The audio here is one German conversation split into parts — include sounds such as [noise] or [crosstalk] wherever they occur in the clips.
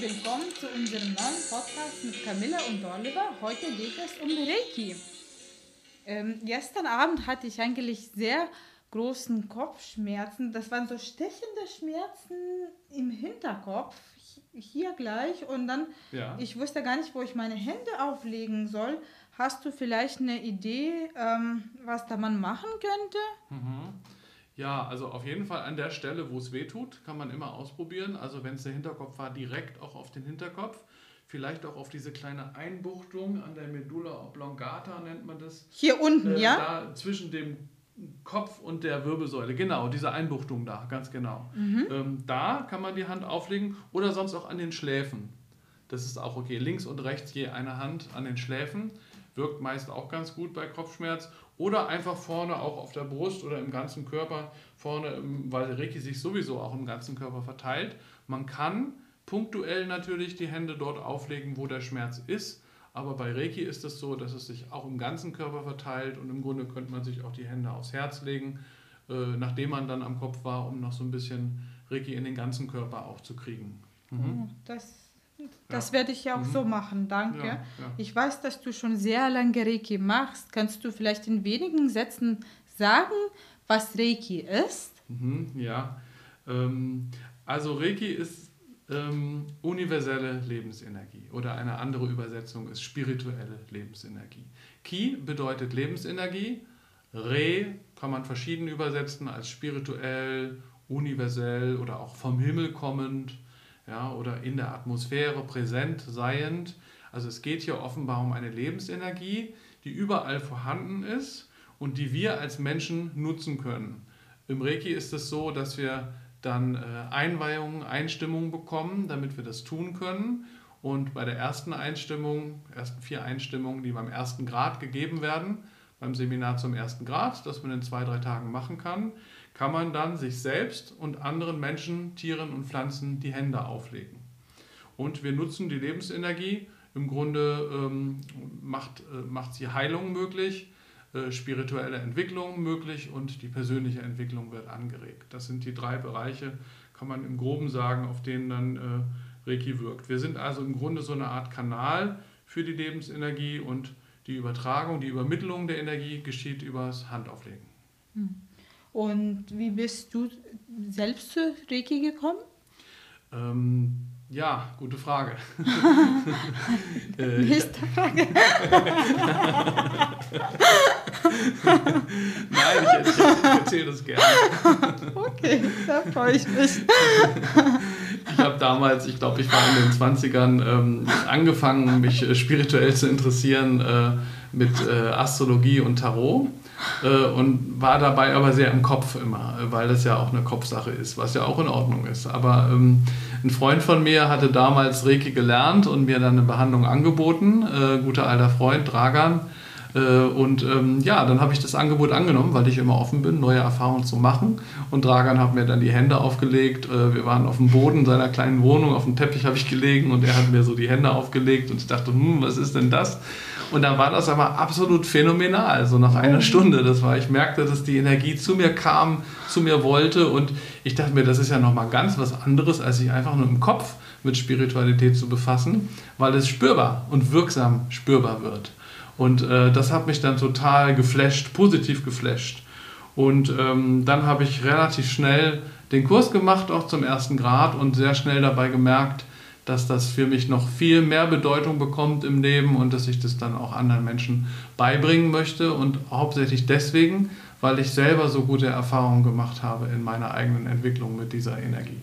willkommen zu unserem neuen Podcast mit Camilla und Oliver. Heute geht es um Reiki. Ähm, gestern Abend hatte ich eigentlich sehr großen Kopfschmerzen. Das waren so stechende Schmerzen im Hinterkopf, hier gleich. Und dann, ja. ich wusste gar nicht, wo ich meine Hände auflegen soll. Hast du vielleicht eine Idee, ähm, was da man machen könnte? Mhm. Ja, also auf jeden Fall an der Stelle, wo es weh tut, kann man immer ausprobieren. Also wenn es der Hinterkopf war, direkt auch auf den Hinterkopf. Vielleicht auch auf diese kleine Einbuchtung an der Medulla oblongata nennt man das. Hier unten, äh, ja? Da zwischen dem Kopf und der Wirbelsäule. Genau, diese Einbuchtung da, ganz genau. Mhm. Ähm, da kann man die Hand auflegen oder sonst auch an den Schläfen. Das ist auch okay. Links und rechts je eine Hand an den Schläfen. Wirkt meist auch ganz gut bei Kopfschmerz. Oder einfach vorne auch auf der Brust oder im ganzen Körper. Vorne, weil Reiki sich sowieso auch im ganzen Körper verteilt. Man kann punktuell natürlich die Hände dort auflegen, wo der Schmerz ist. Aber bei Reiki ist es so, dass es sich auch im ganzen Körper verteilt und im Grunde könnte man sich auch die Hände aufs Herz legen, äh, nachdem man dann am Kopf war, um noch so ein bisschen Reiki in den ganzen Körper auch zu kriegen. Mhm. Oh, das das ja. werde ich ja auch mhm. so machen, danke. Ja, ja. Ich weiß, dass du schon sehr lange Reiki machst. Kannst du vielleicht in wenigen Sätzen sagen, was Reiki ist? Mhm, ja, ähm, also Reiki ist ähm, universelle Lebensenergie oder eine andere Übersetzung ist spirituelle Lebensenergie. Ki bedeutet Lebensenergie, Re kann man verschieden übersetzen als spirituell, universell oder auch vom Himmel kommend ja, oder in der Atmosphäre präsent seiend. Also es geht hier offenbar um eine Lebensenergie, die überall vorhanden ist und die wir als Menschen nutzen können. Im Reiki ist es so, dass wir dann äh, Einweihungen, Einstimmungen bekommen, damit wir das tun können. Und bei der ersten Einstimmung, ersten vier Einstimmungen, die beim ersten Grad gegeben werden, beim Seminar zum ersten Grad, das man in zwei, drei Tagen machen kann, kann man dann sich selbst und anderen Menschen, Tieren und Pflanzen die Hände auflegen. Und wir nutzen die Lebensenergie. Im Grunde ähm, macht, äh, macht sie Heilung möglich, äh, spirituelle Entwicklung möglich und die persönliche Entwicklung wird angeregt. Das sind die drei Bereiche, kann man im Groben sagen, auf denen dann äh, Reiki wirkt. Wir sind also im Grunde so eine Art Kanal für die Lebensenergie und die Übertragung, die Übermittlung der Energie geschieht übers Handauflegen. Hm. Und wie bist du selbst zu Reiki gekommen? Ähm, ja, gute Frage. [laughs] äh, Nächste Frage. [laughs] Nein, ich, ich, ich erzähle das gerne. okay, da freue ich mich. [laughs] ich habe damals, ich glaube, ich war in den 20ern, ähm, angefangen, mich äh, spirituell zu interessieren äh, mit äh, Astrologie und Tarot äh, und war dabei aber sehr im Kopf immer, weil das ja auch eine Kopfsache ist, was ja auch in Ordnung ist. Aber ähm, ein Freund von mir hatte damals Reiki gelernt und mir dann eine Behandlung angeboten, äh, guter alter Freund Dragan. Äh, und ähm, ja, dann habe ich das Angebot angenommen, weil ich immer offen bin, neue Erfahrungen zu machen. Und Dragan hat mir dann die Hände aufgelegt. Äh, wir waren auf dem Boden seiner kleinen Wohnung, auf dem Teppich habe ich gelegen und er hat mir so die Hände aufgelegt und ich dachte, hm, was ist denn das? Und dann war das aber absolut phänomenal, so nach einer Stunde. Das war, ich merkte, dass die Energie zu mir kam, zu mir wollte und ich dachte mir, das ist ja nochmal ganz was anderes, als sich einfach nur im Kopf mit Spiritualität zu befassen, weil es spürbar und wirksam spürbar wird. Und äh, das hat mich dann total geflasht, positiv geflasht. Und ähm, dann habe ich relativ schnell den Kurs gemacht, auch zum ersten Grad, und sehr schnell dabei gemerkt, dass das für mich noch viel mehr Bedeutung bekommt im Leben und dass ich das dann auch anderen Menschen beibringen möchte und hauptsächlich deswegen, weil ich selber so gute Erfahrungen gemacht habe in meiner eigenen Entwicklung mit dieser Energie.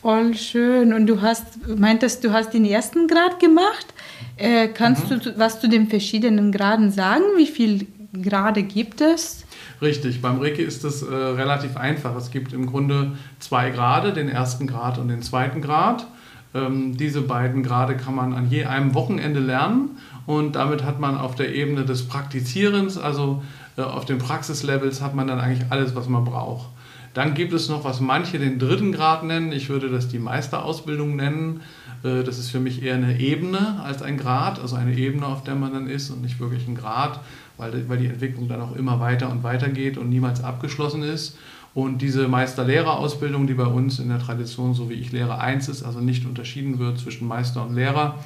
Voll schön. Und du hast, meintest, du hast den ersten Grad gemacht. Äh, kannst mhm. du was zu den verschiedenen Graden sagen? Wie viele Grade gibt es? Richtig, beim Reiki ist es äh, relativ einfach. Es gibt im Grunde zwei Grade, den ersten Grad und den zweiten Grad. Ähm, diese beiden Grade kann man an je einem Wochenende lernen und damit hat man auf der Ebene des Praktizierens, also äh, auf den Praxislevels, hat man dann eigentlich alles, was man braucht. Dann gibt es noch, was manche den dritten Grad nennen. Ich würde das die Meisterausbildung nennen. Äh, das ist für mich eher eine Ebene als ein Grad, also eine Ebene, auf der man dann ist und nicht wirklich ein Grad, weil, die Entwicklung dann auch immer weiter und weiter geht und niemals abgeschlossen ist. Und diese Meister-Lehrer-Ausbildung, die bei uns in der Tradition, so wie ich Lehre 1 ist, also nicht unterschieden wird zwischen Meister und Lehrer,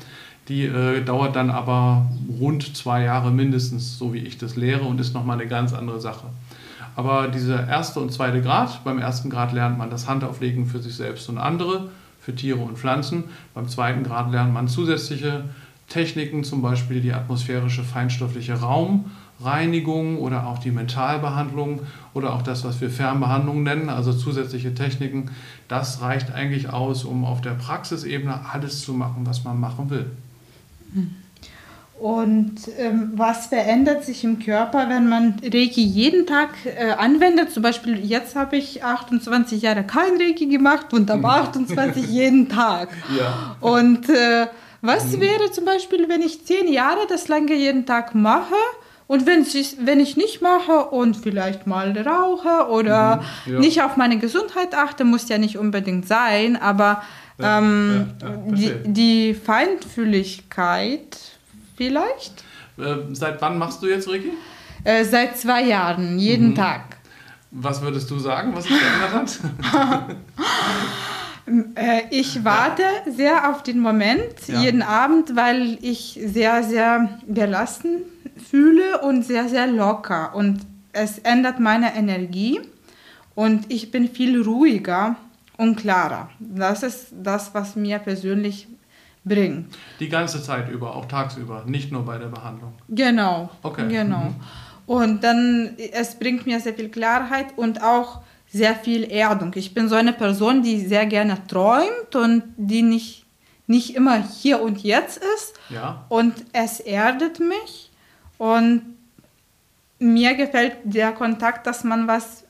die äh, dauert dann aber rund zwei Jahre mindestens, so wie ich das lehre, und ist nochmal eine ganz andere Sache. Aber dieser erste und zweite Grad, beim ersten Grad lernt man das Handauflegen für sich selbst und andere, für Tiere und Pflanzen. Beim zweiten Grad lernt man zusätzliche Techniken, zum Beispiel die atmosphärische feinstoffliche Raumreinigung oder auch die Mentalbehandlung oder auch das, was wir Fernbehandlung nennen, also zusätzliche Techniken. Das reicht eigentlich aus, um auf der Praxisebene alles zu machen, was man machen will. Und ähm, was verändert sich im Körper, wenn man Reiki jeden Tag äh, anwendet? Zum Beispiel jetzt habe ich 28 Jahre kein Reiki gemacht und aber 28 [laughs] jeden Tag. Ja. Und äh, was mhm. wäre zum Beispiel, wenn ich 10 Jahre das lange jeden Tag mache? Und wenn ich, wenn ich nicht mache und vielleicht mal rauche oder mhm, ja. nicht auf meine Gesundheit achte, muss ja nicht unbedingt sein, aber ähm, ja, ja, die, die Feinfühligkeit vielleicht. Äh, seit wann machst du jetzt Ricky? Äh, seit zwei Jahren, jeden mhm. Tag. Was würdest du sagen, was sich geändert hat? [laughs] Äh, ich warte sehr auf den Moment, ja. jeden Abend, weil ich sehr, sehr gelassen fühle und sehr, sehr locker. Und es ändert meine Energie und ich bin viel ruhiger und klarer. Das ist das, was mir persönlich bringt. Die ganze Zeit über, auch tagsüber, nicht nur bei der Behandlung. Genau. Okay. Genau. Mhm. Und dann, es bringt mir sehr viel Klarheit und auch sehr viel Erdung. Ich bin so eine Person, die sehr gerne träumt und die nicht, nicht immer hier und jetzt ist. Ja. Und es erdet mich. Und mir gefällt der Kontakt, dass man was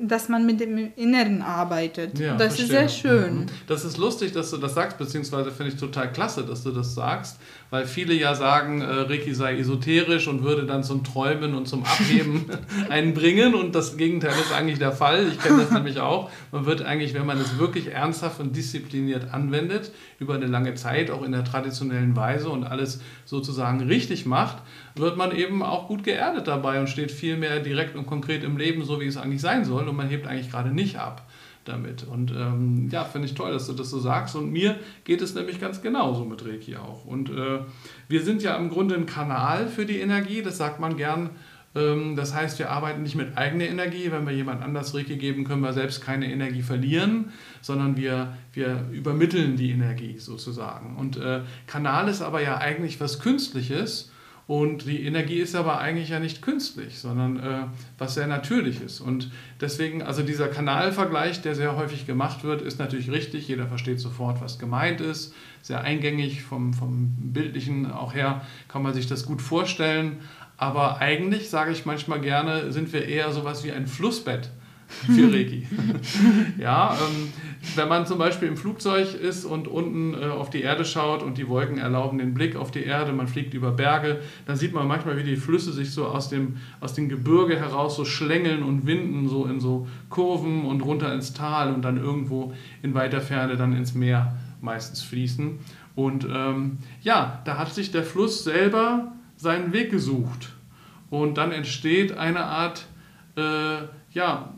dass man mit dem Inneren arbeitet. Ja, das verstehe. ist sehr schön. Mhm. Das ist lustig, dass du das sagst, beziehungsweise finde ich total klasse, dass du das sagst, weil viele ja sagen, äh, Reiki sei esoterisch und würde dann zum Träumen und zum Abheben [laughs] einbringen und das Gegenteil ist eigentlich der Fall. Ich kenne das nämlich auch. Man wird eigentlich, wenn man es wirklich ernsthaft und diszipliniert anwendet, über eine lange Zeit, auch in der traditionellen Weise und alles sozusagen richtig macht, wird man eben auch gut geerdet dabei und steht viel mehr direkt und konkret im Leben, so wie es eigentlich sein soll. Und man hebt eigentlich gerade nicht ab damit. Und ähm, ja, finde ich toll, dass du das so sagst. Und mir geht es nämlich ganz genauso mit Reiki auch. Und äh, wir sind ja im Grunde ein Kanal für die Energie, das sagt man gern. Ähm, das heißt, wir arbeiten nicht mit eigener Energie. Wenn wir jemand anders Reiki geben, können wir selbst keine Energie verlieren, sondern wir, wir übermitteln die Energie sozusagen. Und äh, Kanal ist aber ja eigentlich was Künstliches und die Energie ist aber eigentlich ja nicht künstlich, sondern äh, was sehr natürlich ist. Und deswegen, also dieser Kanalvergleich, der sehr häufig gemacht wird, ist natürlich richtig. Jeder versteht sofort, was gemeint ist. Sehr eingängig vom, vom Bildlichen auch her kann man sich das gut vorstellen. Aber eigentlich, sage ich manchmal gerne, sind wir eher sowas wie ein Flussbett [laughs] für Reiki. [laughs] ja, ähm, wenn man zum Beispiel im Flugzeug ist und unten äh, auf die Erde schaut und die Wolken erlauben den Blick auf die Erde, man fliegt über Berge, dann sieht man manchmal, wie die Flüsse sich so aus dem, aus dem Gebirge heraus so schlängeln und winden, so in so Kurven und runter ins Tal und dann irgendwo in weiter Ferne dann ins Meer meistens fließen. Und ähm, ja, da hat sich der Fluss selber seinen Weg gesucht. Und dann entsteht eine Art, äh, ja,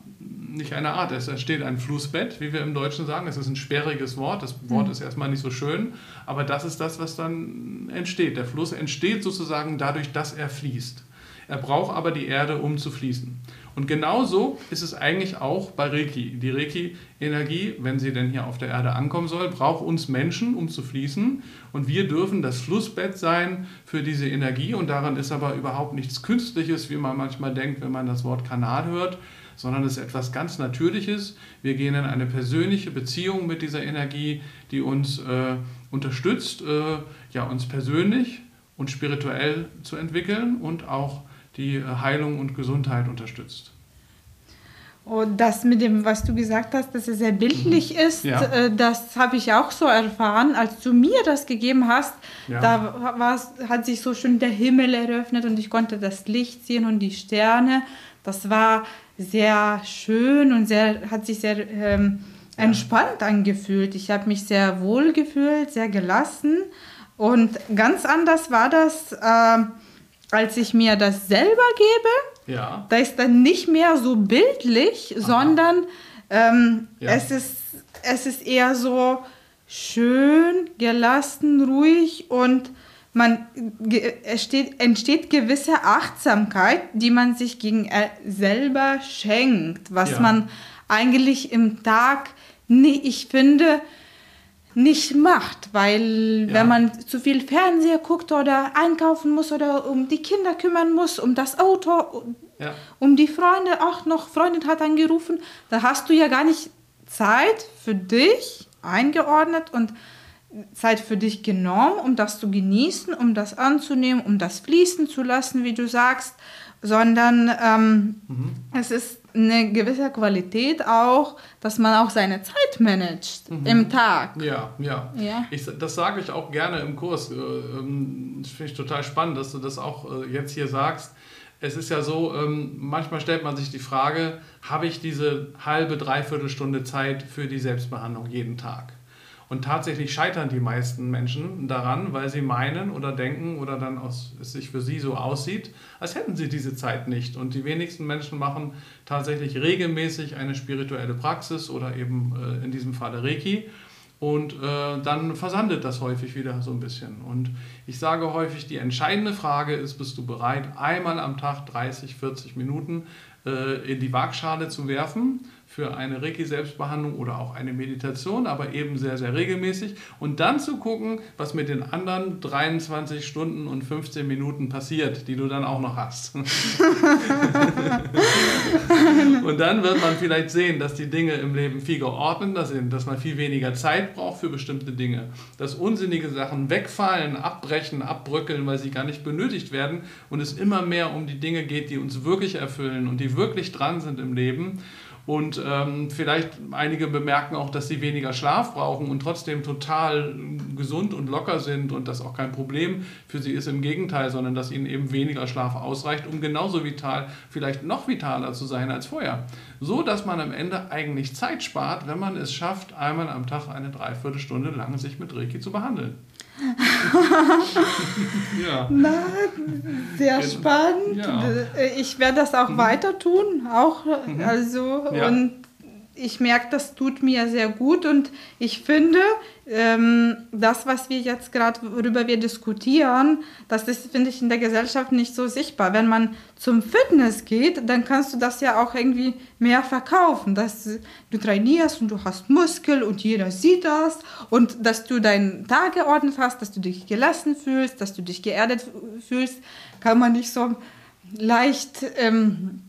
nicht eine Art, es entsteht ein Flussbett, wie wir im Deutschen sagen. Es ist ein sperriges Wort, das Wort mhm. ist erstmal nicht so schön, aber das ist das, was dann entsteht. Der Fluss entsteht sozusagen dadurch, dass er fließt. Er braucht aber die Erde, um zu fließen. Und genauso ist es eigentlich auch bei Reiki. Die Reiki-Energie, wenn sie denn hier auf der Erde ankommen soll, braucht uns Menschen, um zu fließen. Und wir dürfen das Flussbett sein für diese Energie. Und daran ist aber überhaupt nichts Künstliches, wie man manchmal denkt, wenn man das Wort Kanal hört, sondern es ist etwas ganz Natürliches. Wir gehen in eine persönliche Beziehung mit dieser Energie, die uns äh, unterstützt, äh, ja, uns persönlich und spirituell zu entwickeln und auch die äh, Heilung und Gesundheit unterstützt. Und das mit dem, was du gesagt hast, dass es sehr bildlich mhm. ist, ja. Äh, das habe ich auch so erfahren. Als du mir das gegeben hast, ja. da hat sich so schön der Himmel eröffnet und ich konnte das Licht sehen und die Sterne. Das war sehr schön und sehr, hat sich sehr ähm, entspannt angefühlt. Ich habe mich sehr wohl gefühlt, sehr gelassen. Und ganz anders war das, äh, als ich mir das selber gebe, Ja. da ist dann nicht mehr so bildlich, sondern ähm, Ja. es, ist, es ist eher so schön, gelassen, ruhig und man, ge- es steht, entsteht gewisse Achtsamkeit, die man sich gegen selber schenkt, was Ja. man eigentlich im Tag, nie, ich finde, nicht macht, weil Ja. wenn man zu viel Fernseher guckt oder einkaufen muss oder um die Kinder kümmern muss, um das Auto, Ja. um die Freunde, auch noch Freundin hat angerufen, da hast du ja gar nicht Zeit für dich eingeordnet und Zeit für dich genommen, um das zu genießen, um das anzunehmen, um das fließen zu lassen, wie du sagst, sondern ähm, es ist eine gewisse Qualität auch, dass man auch seine Zeit managt im Tag. Ja, ja. Ja. Ich, das sage ich auch gerne im Kurs. Äh, ähm, finde ich total spannend, dass du das auch äh, jetzt hier sagst. Es ist ja so, ähm, manchmal stellt man sich die Frage, habe ich diese halbe, dreiviertel Stunde Zeit für die Selbstbehandlung jeden Tag? Und tatsächlich scheitern die meisten Menschen daran, weil sie meinen oder denken oder dann aus, es sich für sie so aussieht, als hätten sie diese Zeit nicht. Und die wenigsten Menschen machen tatsächlich regelmäßig eine spirituelle Praxis oder eben äh, in diesem Falle Reiki. Und äh, dann versandet das häufig wieder so ein bisschen. Und ich sage häufig, die entscheidende Frage ist, bist du bereit, einmal am Tag 30, 40 Minuten äh, in die Waagschale zu werfen für eine Reiki-Selbstbehandlung oder auch eine Meditation, aber eben sehr, sehr regelmäßig. Und dann zu gucken, was mit den anderen 23 Stunden und 15 Minuten passiert, die du dann auch noch hast. [laughs] Und dann wird man vielleicht sehen, dass die Dinge im Leben viel geordneter sind, dass man viel weniger Zeit braucht für bestimmte Dinge, dass unsinnige Sachen wegfallen, abbrechen, abbröckeln, weil sie gar nicht benötigt werden und es immer mehr um die Dinge geht, die uns wirklich erfüllen und die wirklich dran sind im Leben. Und ähm, vielleicht einige bemerken auch, dass sie weniger Schlaf brauchen und trotzdem total gesund und locker sind und das auch kein Problem für sie ist. Im Gegenteil, sondern dass ihnen eben weniger Schlaf ausreicht, um genauso vital, vielleicht noch vitaler zu sein als vorher. So dass man am Ende eigentlich Zeit spart, wenn man es schafft, einmal am Tag eine Dreiviertelstunde lang sich mit Reiki zu behandeln. Ja. Na, sehr spannend. Ja. Äh, Ich werde das auch weiter tun, auch äh, also Ja. und ich merke, das tut mir sehr gut und ich finde, ähm, das, was wir jetzt gerade, worüber wir diskutieren, das ist, finde ich, in der Gesellschaft nicht so sichtbar. Wenn man zum Fitness geht, dann kannst du das ja auch irgendwie mehr verkaufen, dass du trainierst und du hast Muskel und jeder sieht das und dass du deinen Tag geordnet hast, dass du dich gelassen fühlst, dass du dich geerdet fühlst, kann man nicht so leicht ähm,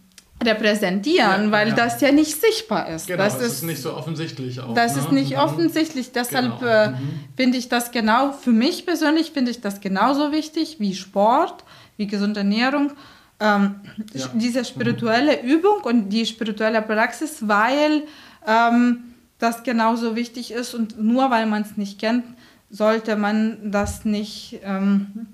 repräsentieren, Ja, weil ja. das ja nicht sichtbar ist. Genau, das das ist, nicht so offensichtlich auch. das ne? ist nicht Mhm. offensichtlich. Deshalb Genau. äh, Mhm. finde ich das genau, für mich persönlich finde ich das genauso wichtig wie Sport, wie gesunde Ernährung. Ähm, Ja. Diese spirituelle Übung und die spirituelle Praxis, weil ähm, das genauso wichtig ist und nur weil man es nicht kennt, sollte man das nicht ähm,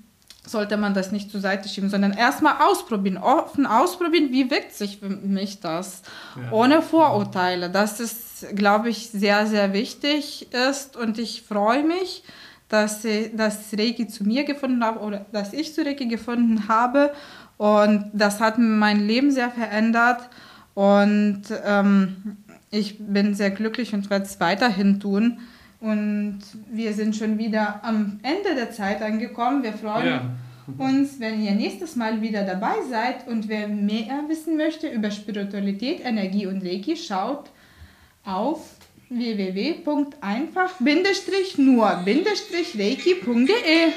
sollte man das nicht zur Seite schieben, sondern erstmal ausprobieren, offen ausprobieren, wie wirkt sich für mich das, Ja. ohne Vorurteile. Das ist, glaube ich, sehr, sehr wichtig ist und ich freue mich, dass, sie- dass Reiki zu mir gefunden habe oder dass ich zu Reiki gefunden habe und das hat mein Leben sehr verändert und ähm, ich bin sehr glücklich und werde es weiterhin tun. Und wir sind schon wieder am Ende der Zeit angekommen. Wir freuen Ja. uns, wenn ihr nächstes Mal wieder dabei seid. Und wer mehr wissen möchte über Spiritualität, Energie und Reiki, schaut auf www.einfach-nur-reiki.de.